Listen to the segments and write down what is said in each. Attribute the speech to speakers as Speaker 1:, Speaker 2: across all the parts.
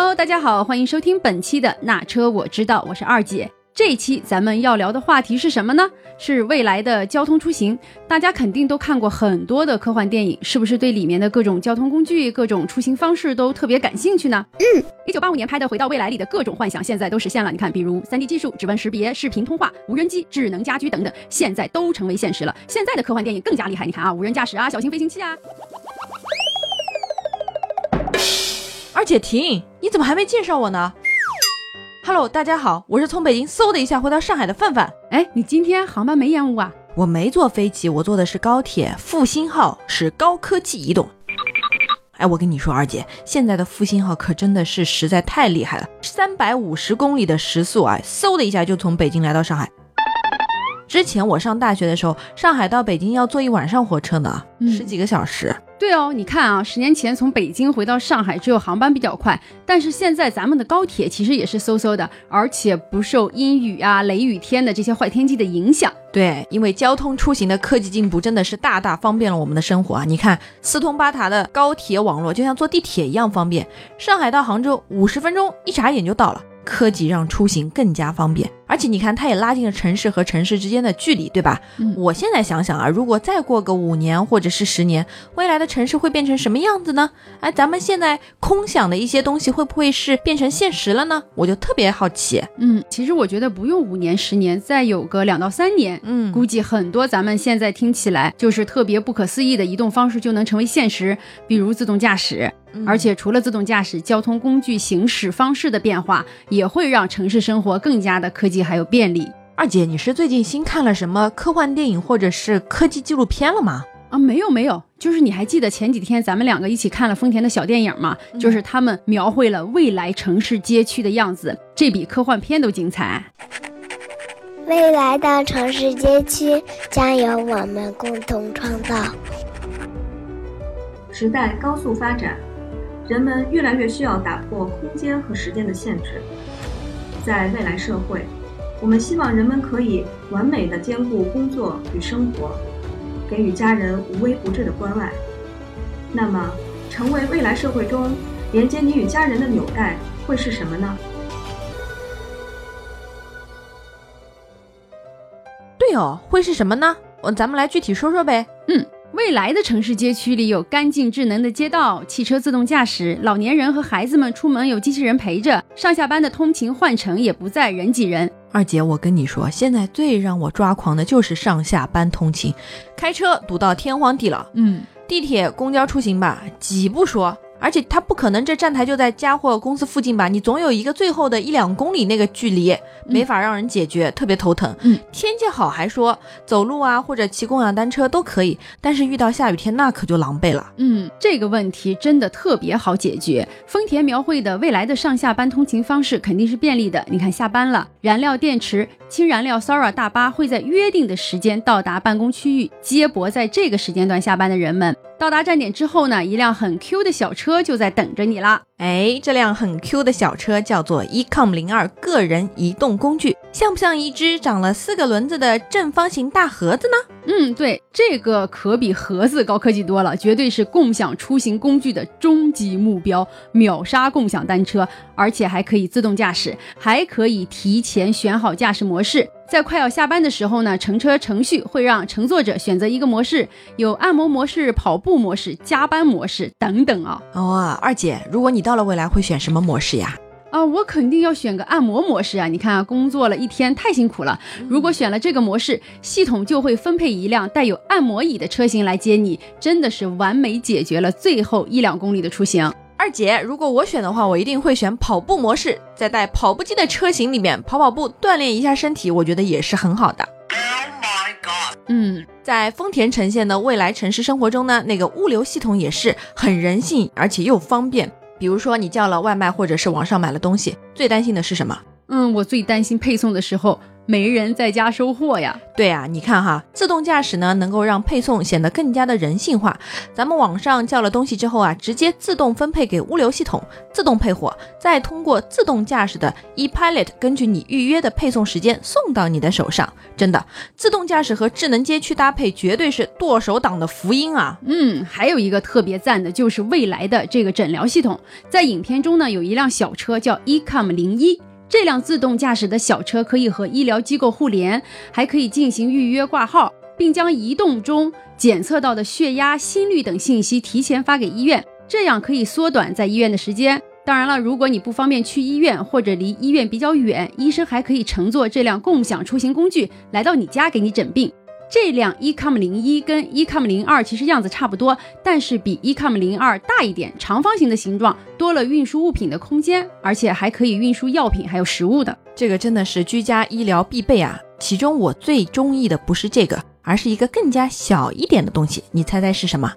Speaker 1: Hello，大家好，欢迎收听本期的那车我知道，我是二姐。这一期咱们要聊的话题是什么呢？是未来的交通出行。大家肯定都看过很多的科幻电影，是不是对里面的各种交通工具、各种出行方式都特别感兴趣呢？嗯，一九八五年拍的《回到未来》里的各种幻想，现在都实现了。你看，比如 3D 技术、指纹识别、视频通话、无人机、智能家居等等，现在都成为现实了。现在的科幻电影更加厉害，你看啊，无人驾驶啊，小型飞行器啊。
Speaker 2: 姐停，你怎么还没介绍我呢？Hello，大家好，我是从北京嗖的一下回到上海的范范。
Speaker 1: 哎，你今天航班没延误啊？
Speaker 2: 我没坐飞机，我坐的是高铁，复兴号是高科技移动。哎，我跟你说，二姐，现在的复兴号可真的是实在太厉害了，三百五十公里的时速啊，嗖的一下就从北京来到上海。之前我上大学的时候，上海到北京要坐一晚上火车呢，十几个小时。
Speaker 1: 对哦，你看啊，十年前从北京回到上海只有航班比较快，但是现在咱们的高铁其实也是嗖嗖的，而且不受阴雨啊、雷雨天的这些坏天气的影响。
Speaker 2: 对，因为交通出行的科技进步真的是大大方便了我们的生活啊！你看四通八达的高铁网络，就像坐地铁一样方便。上海到杭州五十分钟，一眨眼就到了。科技让出行更加方便，而且你看，它也拉近了城市和城市之间的距离，对吧？嗯，我现在想想啊，如果再过个五年或者是十年，未来的城市会变成什么样子呢？哎，咱们现在空想的一些东西会不会是变成现实了呢？我就特别好奇。
Speaker 1: 嗯，其实我觉得不用五年十年，再有个两到三年，嗯，估计很多咱们现在听起来就是特别不可思议的移动方式就能成为现实，比如自动驾驶。而且除了自动驾驶，交通工具行驶方式的变化也会让城市生活更加的科技还有便利。
Speaker 2: 二姐，你是最近新看了什么科幻电影或者是科技纪录片了吗？
Speaker 1: 啊，没有没有，就是你还记得前几天咱们两个一起看了丰田的小电影吗？就是他们描绘了未来城市街区的样子，这比科幻片都精彩。
Speaker 3: 未来的城市街区将由我们共同创造。
Speaker 4: 时代高速发展。人们越来越需要打破空间和时间的限制，在未来社会，我们希望人们可以完美的兼顾工作与生活，给予家人无微不至的关爱。那么，成为未来社会中连接你与家人的纽带会是什么呢？
Speaker 2: 对哦，会是什么呢？我咱们来具体说说呗。
Speaker 1: 嗯。未来的城市街区里有干净智能的街道，汽车自动驾驶，老年人和孩子们出门有机器人陪着，上下班的通勤换乘也不再人挤人。
Speaker 2: 二姐，我跟你说，现在最让我抓狂的就是上下班通勤，开车堵到天荒地老，嗯，地铁、公交出行吧，挤不说。而且他不可能，这站台就在家或公司附近吧？你总有一个最后的一两公里那个距离，没法让人解决，特别头疼。嗯，天气好还说走路啊，或者骑共享单车都可以，但是遇到下雨天那可就狼狈了。
Speaker 1: 嗯，这个问题真的特别好解决。丰田描绘的未来的上下班通勤方式肯定是便利的。你看，下班了，燃料电池、氢燃料 Sora 大巴会在约定的时间到达办公区域，接驳在这个时间段下班的人们。到达站点之后呢，一辆很 Q 的小车就在等着你啦。
Speaker 2: 哎，这辆很 Q 的小车叫做 Ecom 零二个人移动工具，像不像一只长了四个轮子的正方形大盒子呢？
Speaker 1: 嗯，对，这个可比盒子高科技多了，绝对是共享出行工具的终极目标，秒杀共享单车，而且还可以自动驾驶，还可以提前选好驾驶模式。在快要下班的时候呢，乘车程序会让乘坐者选择一个模式，有按摩模式、跑步模式、加班模式等等啊。
Speaker 2: 哦，二姐，如果你到了未来会选什么模式呀？
Speaker 1: 啊，我肯定要选个按摩模式啊！你看啊，工作了一天太辛苦了，如果选了这个模式，系统就会分配一辆带有按摩椅的车型来接你，真的是完美解决了最后一两公里的出行。
Speaker 2: 二姐，如果我选的话，我一定会选跑步模式，在带跑步机的车型里面跑跑步，锻炼一下身体，我觉得也是很好的。Oh my god！嗯，在丰田呈现的未来城市生活中呢，那个物流系统也是很人性，而且又方便。比如说你叫了外卖，或者是网上买了东西，最担心的是什么？
Speaker 1: 嗯，我最担心配送的时候没人在家收货呀。
Speaker 2: 对啊，你看哈，自动驾驶呢能够让配送显得更加的人性化。咱们网上叫了东西之后啊，直接自动分配给物流系统，自动配货，再通过自动驾驶的 ePilot 根据你预约的配送时间送到你的手上。真的，自动驾驶和智能街区搭配绝对是剁手党的福音啊！
Speaker 1: 嗯，还有一个特别赞的就是未来的这个诊疗系统，在影片中呢有一辆小车叫 eCom 零一。这辆自动驾驶的小车可以和医疗机构互联，还可以进行预约挂号，并将移动中检测到的血压、心率等信息提前发给医院，这样可以缩短在医院的时间。当然了，如果你不方便去医院或者离医院比较远，医生还可以乘坐这辆共享出行工具来到你家给你诊病。这辆 eCom 零一跟 eCom 零二其实样子差不多，但是比 eCom 零二大一点，长方形的形状，多了运输物品的空间，而且还可以运输药品还有食物的。
Speaker 2: 这个真的是居家医疗必备啊！其中我最中意的不是这个，而是一个更加小一点的东西，你猜猜是什么？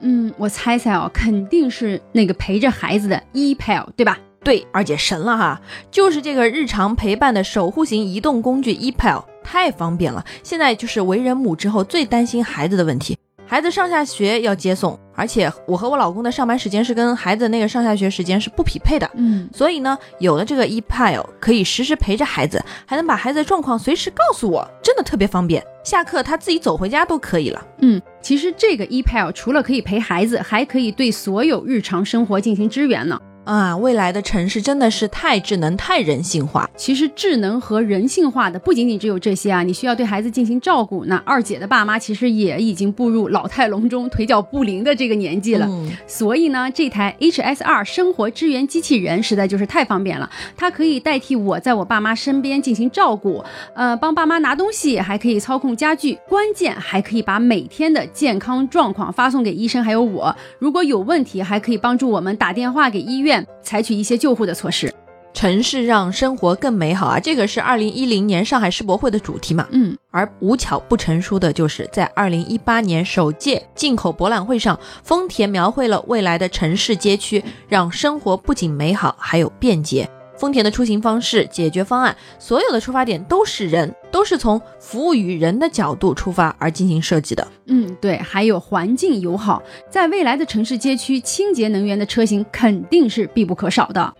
Speaker 1: 嗯，我猜猜哦，肯定是那个陪着孩子的 ePal，对吧？
Speaker 2: 对，二姐神了哈，就是这个日常陪伴的守护型移动工具 ePal。太方便了！现在就是为人母之后最担心孩子的问题，孩子上下学要接送，而且我和我老公的上班时间是跟孩子那个上下学时间是不匹配的，
Speaker 1: 嗯，
Speaker 2: 所以呢，有了这个 ePile 可以实时陪着孩子，还能把孩子的状况随时告诉我，真的特别方便。下课他自己走回家都可以了。
Speaker 1: 嗯，其实这个 ePile 除了可以陪孩子，还可以对所有日常生活进行支援呢。
Speaker 2: 啊，未来的城市真的是太智能、太人性化。
Speaker 1: 其实智能和人性化的不仅仅只有这些啊，你需要对孩子进行照顾。那二姐的爸妈其实也已经步入老态龙钟、腿脚不灵的这个年纪了，所以呢，这台 HS2 生活支援机器人实在就是太方便了。它可以代替我在我爸妈身边进行照顾，呃，帮爸妈拿东西，还可以操控家具，关键还可以把每天的健康状况发送给医生还有我。如果有问题，还可以帮助我们打电话给医院。采取一些救护的措施，
Speaker 2: 城市让生活更美好啊！这个是二零一零年上海世博会的主题嘛？
Speaker 1: 嗯，
Speaker 2: 而无巧不成书的就是在二零一八年首届进口博览会上，丰田描绘了未来的城市街区，让生活不仅美好，还有便捷。丰田的出行方式、解决方案，所有的出发点都是人，都是从服务于人的角度出发而进行设计的。
Speaker 1: 嗯，对，还有环境友好，在未来的城市街区，清洁能源的车型肯定是必不可少的。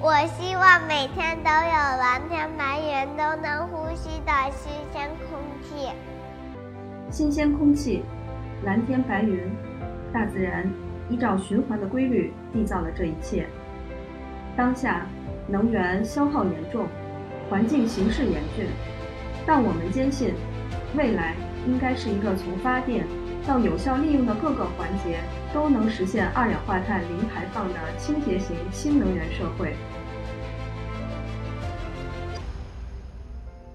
Speaker 3: 我希望每天都有蓝天白云，都能呼吸到新鲜空气。
Speaker 4: 新鲜空气，蓝天白云，大自然依照循环的规律缔造了这一切。当下能源消耗严重，环境形势严峻，但我们坚信，未来应该是一个从发电到有效利用的各个环节都能实现二氧化碳零排放的清洁型新能源社会。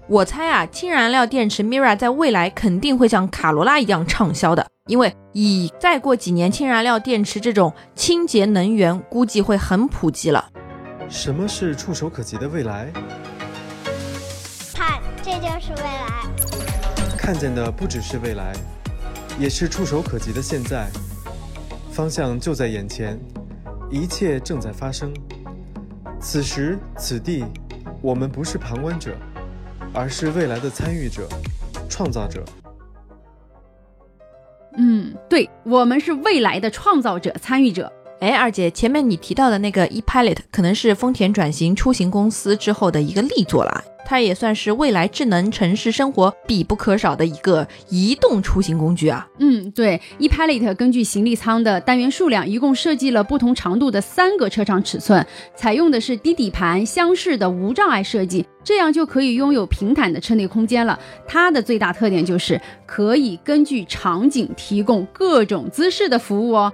Speaker 2: 我猜啊，氢燃料电池 Mira 在未来肯定会像卡罗拉一样畅销的，因为以再过几年，氢燃料电池这种清洁能源估计会很普及了。
Speaker 5: 什么是触手可及的未来？
Speaker 3: 看，这就是未来。
Speaker 5: 看见的不只是未来，也是触手可及的现在。方向就在眼前，一切正在发生。此时此地，我们不是旁观者，而是未来的参与者、创造者。
Speaker 1: 嗯，对，我们是未来的创造者、参与者。
Speaker 2: 哎，二姐，前面你提到的那个 ePilot 可能是丰田转型出行公司之后的一个力作了，它也算是未来智能城市生活必不可少的一个移动出行工具啊。
Speaker 1: 嗯，对，ePilot 根据行李舱的单元数量，一共设计了不同长度的三个车长尺寸，采用的是低底盘厢式的无障碍设计，这样就可以拥有平坦的车内空间了。它的最大特点就是可以根据场景提供各种姿势的服务哦。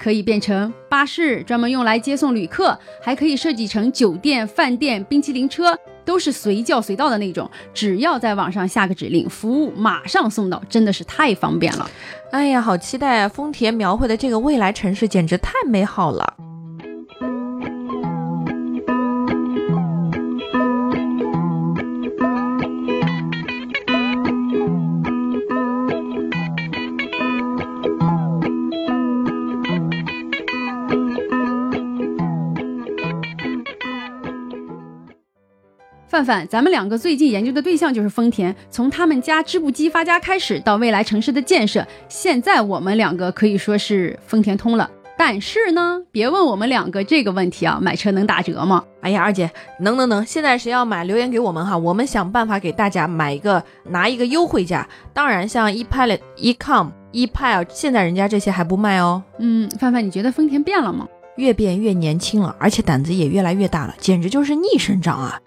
Speaker 1: 可以变成巴士，专门用来接送旅客；还可以设计成酒店、饭店、冰淇淋车，都是随叫随到的那种。只要在网上下个指令，服务马上送到，真的是太方便了。
Speaker 2: 哎呀，好期待啊！丰田描绘的这个未来城市简直太美好了。
Speaker 1: 范范，咱们两个最近研究的对象就是丰田，从他们家织布机发家开始，到未来城市的建设，现在我们两个可以说是丰田通了。但是呢，别问我们两个这个问题啊，买车能打折吗？
Speaker 2: 哎呀，二姐，能能能！现在谁要买，留言给我们哈，我们想办法给大家买一个，拿一个优惠价。当然，像 ePilot、eCom、ePile，现在人家这些还不卖哦。
Speaker 1: 嗯，范范，你觉得丰田变了吗？
Speaker 2: 越变越年轻了，而且胆子也越来越大了，简直就是逆生长啊！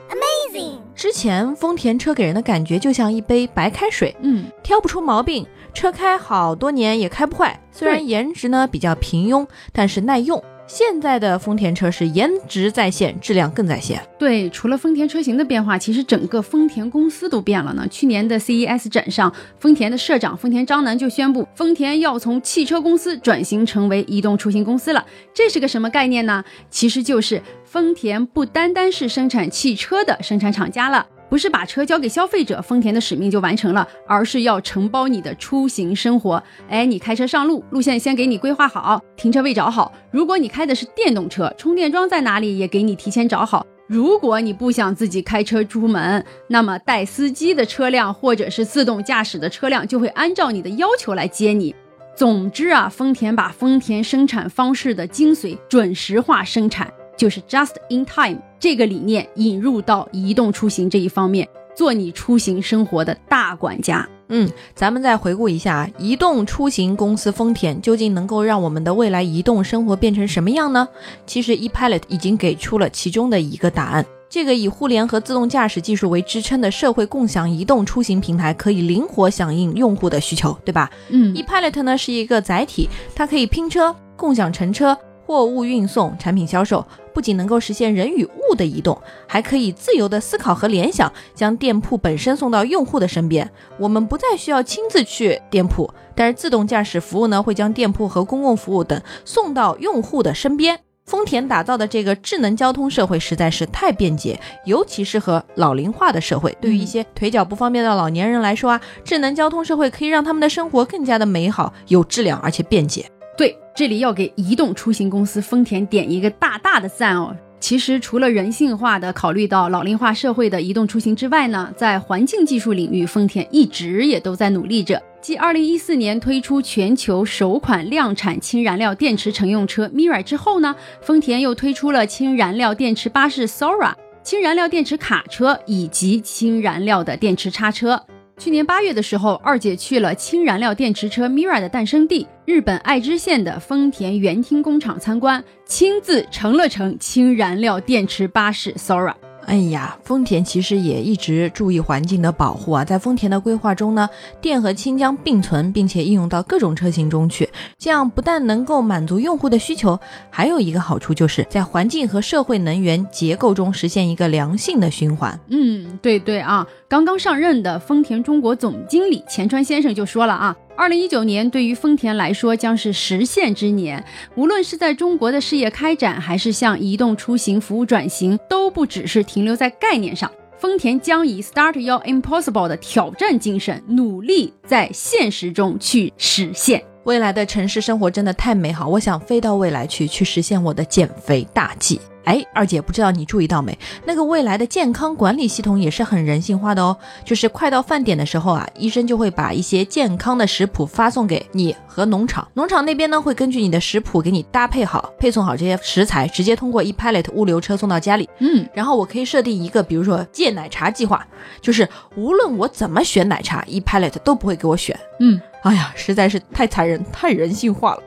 Speaker 2: 之前丰田车给人的感觉就像一杯白开水，
Speaker 1: 嗯，
Speaker 2: 挑不出毛病。车开好多年也开不坏，虽然颜值呢比较平庸，但是耐用。现在的丰田车是颜值在线，质量更在线。
Speaker 1: 对，除了丰田车型的变化，其实整个丰田公司都变了呢。去年的 CES 展上，丰田的社长丰田章男就宣布，丰田要从汽车公司转型成为移动出行公司了。这是个什么概念呢？其实就是丰田不单单是生产汽车的生产厂家了。不是把车交给消费者，丰田的使命就完成了，而是要承包你的出行生活。哎，你开车上路，路线先给你规划好，停车位找好。如果你开的是电动车，充电桩在哪里也给你提前找好。如果你不想自己开车出门，那么带司机的车辆或者是自动驾驶的车辆就会按照你的要求来接你。总之啊，丰田把丰田生产方式的精髓准时化生产。就是 just in time 这个理念引入到移动出行这一方面，做你出行生活的大管家。
Speaker 2: 嗯，咱们再回顾一下，移动出行公司丰田究竟能够让我们的未来移动生活变成什么样呢？其实 ePilot 已经给出了其中的一个答案。这个以互联和自动驾驶技术为支撑的社会共享移动出行平台，可以灵活响应用户的需求，对吧？
Speaker 1: 嗯
Speaker 2: ，ePilot 呢是一个载体，它可以拼车、共享乘车。货物运送、产品销售，不仅能够实现人与物的移动，还可以自由的思考和联想，将店铺本身送到用户的身边。我们不再需要亲自去店铺，但是自动驾驶服务呢，会将店铺和公共服务等送到用户的身边。丰田打造的这个智能交通社会实在是太便捷，尤其适合老龄化的社会。对于一些腿脚不方便的老年人来说啊，智能交通社会可以让他们的生活更加的美好、有质量，而且便捷。
Speaker 1: 对，这里要给移动出行公司丰田点一个大大的赞哦。其实除了人性化的考虑到老龄化社会的移动出行之外呢，在环境技术领域，丰田一直也都在努力着。继2014年推出全球首款量产氢燃料电池乘用车 Mirai 之后呢，丰田又推出了氢燃料电池巴士 Sora、氢燃料电池卡车以及氢燃料的电池叉车。去年八月的时候，二姐去了氢燃料电池车 Mira 的诞生地日本爱知县的丰田园厅工厂参观，亲自乘了乘氢燃料电池巴士 Sora。
Speaker 2: 哎呀，丰田其实也一直注意环境的保护啊。在丰田的规划中呢，电和氢将并存，并且应用到各种车型中去。这样不但能够满足用户的需求，还有一个好处就是在环境和社会能源结构中实现一个良性的循环。
Speaker 1: 嗯，对对啊，刚刚上任的丰田中国总经理钱川先生就说了啊。二零一九年对于丰田来说将是实现之年，无论是在中国的事业开展，还是向移动出行服务转型，都不只是停留在概念上。丰田将以 “Start Your Impossible” 的挑战精神，努力在现实中去实现
Speaker 2: 未来的城市生活，真的太美好。我想飞到未来去，去实现我的减肥大计。哎，二姐，不知道你注意到没？那个未来的健康管理系统也是很人性化的哦。就是快到饭点的时候啊，医生就会把一些健康的食谱发送给你和农场，农场那边呢会根据你的食谱给你搭配好、配送好这些食材，直接通过 ePilot 物流车送到家里。
Speaker 1: 嗯，
Speaker 2: 然后我可以设定一个，比如说戒奶茶计划，就是无论我怎么选奶茶，ePilot 都不会给我选。
Speaker 1: 嗯，
Speaker 2: 哎呀，实在是太残忍、太人性化了。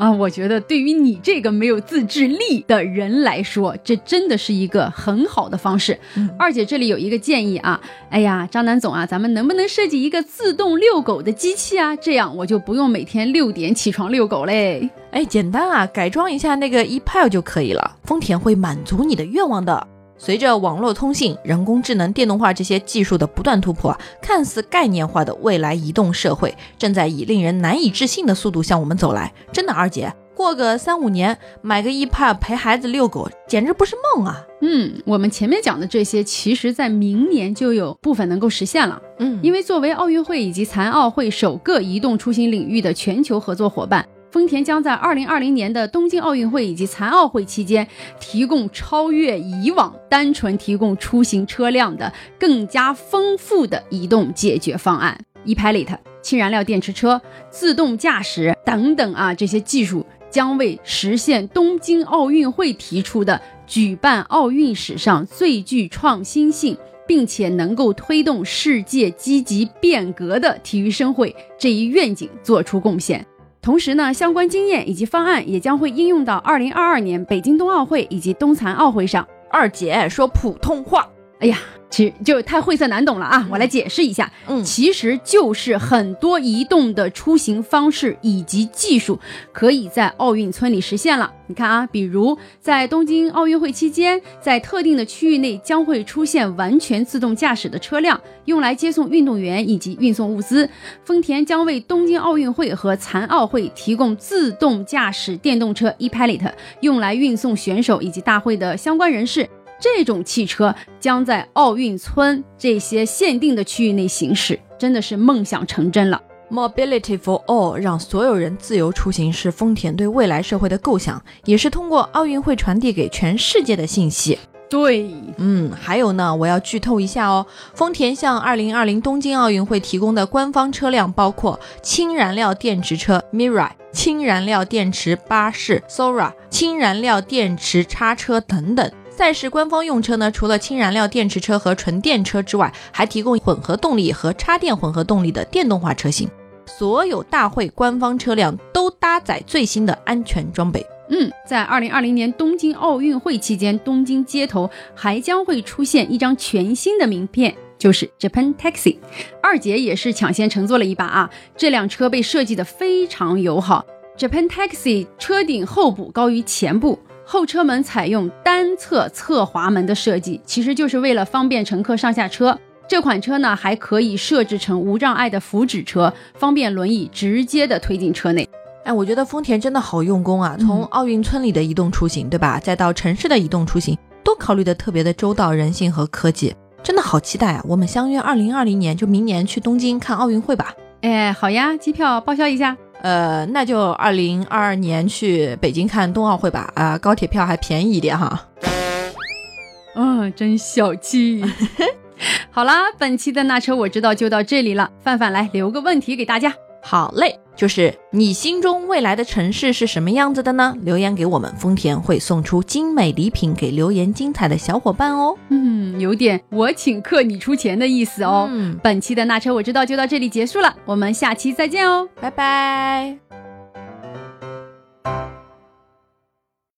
Speaker 1: 啊，我觉得对于你这个没有自制力的人来说，这真的是一个很好的方式。二姐这里有一个建议啊，哎呀，张楠总啊，咱们能不能设计一个自动遛狗的机器啊？这样我就不用每天六点起床遛狗嘞。
Speaker 2: 哎，简单啊，改装一下那个 ePile 就可以了。丰田会满足你的愿望的。随着网络通信、人工智能、电动化这些技术的不断突破，看似概念化的未来移动社会正在以令人难以置信的速度向我们走来。真的，二姐，过个三五年买个 ePad 陪孩子遛狗，简直不是梦啊！
Speaker 1: 嗯，我们前面讲的这些，其实在明年就有部分能够实现了。
Speaker 2: 嗯，
Speaker 1: 因为作为奥运会以及残奥会首个移动出行领域的全球合作伙伴。丰田将在二零二零年的东京奥运会以及残奥会期间，提供超越以往单纯提供出行车辆的更加丰富的移动解决方案。ePilot、氢燃料电池车、自动驾驶等等啊，这些技术将为实现东京奥运会提出的举办奥运史上最具创新性。并且能够推动世界积极变革的体育盛会这一愿景做出贡献。同时呢，相关经验以及方案也将会应用到二零二二年北京冬奥会以及冬残奥会上。
Speaker 2: 二姐说普通话，
Speaker 1: 哎呀。其实就太晦涩难懂了啊！我来解释一下，
Speaker 2: 嗯
Speaker 1: 其实就是很多移动的出行方式以及技术可以在奥运村里实现了。你看啊，比如在东京奥运会期间，在特定的区域内将会出现完全自动驾驶的车辆，用来接送运动员以及运送物资。丰田将为东京奥运会和残奥会提供自动驾驶电动车 ePilot，用来运送选手以及大会的相关人士。这种汽车将在奥运村这些限定的区域内行驶，真的是梦想成真了。
Speaker 2: Mobility for all，让所有人自由出行，是丰田对未来社会的构想，也是通过奥运会传递给全世界的信息。
Speaker 1: 对，
Speaker 2: 嗯，还有呢，我要剧透一下哦。丰田向2020东京奥运会提供的官方车辆包括氢燃料电池车 Mirai、氢燃料电池巴士 Sora、氢燃料电池叉车等等。赛事官方用车呢，除了氢燃料电池车和纯电车之外，还提供混合动力和插电混合动力的电动化车型。所有大会官方车辆都搭载最新的安全装备。
Speaker 1: 嗯，在二零二零年东京奥运会期间，东京街头还将会出现一张全新的名片，就是 Japan Taxi。二姐也是抢先乘坐了一把啊，这辆车被设计的非常友好。Japan Taxi 车顶后部高于前部，后车门采用单侧侧滑门的设计，其实就是为了方便乘客上下车。这款车呢，还可以设置成无障碍的扶止车，方便轮椅直接的推进车内。
Speaker 2: 哎，我觉得丰田真的好用功啊！从奥运村里的移动出行，对吧？再到城市的移动出行，都考虑的特别的周到、人性和科技，真的好期待啊！我们相约二零二零年，就明年去东京看奥运会吧。
Speaker 1: 哎，好呀，机票报销一下。
Speaker 2: 呃，那就二零二二年去北京看冬奥会吧。啊、高铁票还便宜一点哈。
Speaker 1: 嗯，真小气。好啦，本期的那车我知道就到这里了。范范来留个问题给大家。
Speaker 2: 好嘞，就是你心中未来的城市是什么样子的呢？留言给我们，丰田会送出精美礼品给留言精彩的小伙伴哦。
Speaker 1: 嗯，有点我请客你出钱的意思哦。
Speaker 2: 嗯，
Speaker 1: 本期的那车我知道就到这里结束了，我们下期再见哦。
Speaker 2: 拜拜。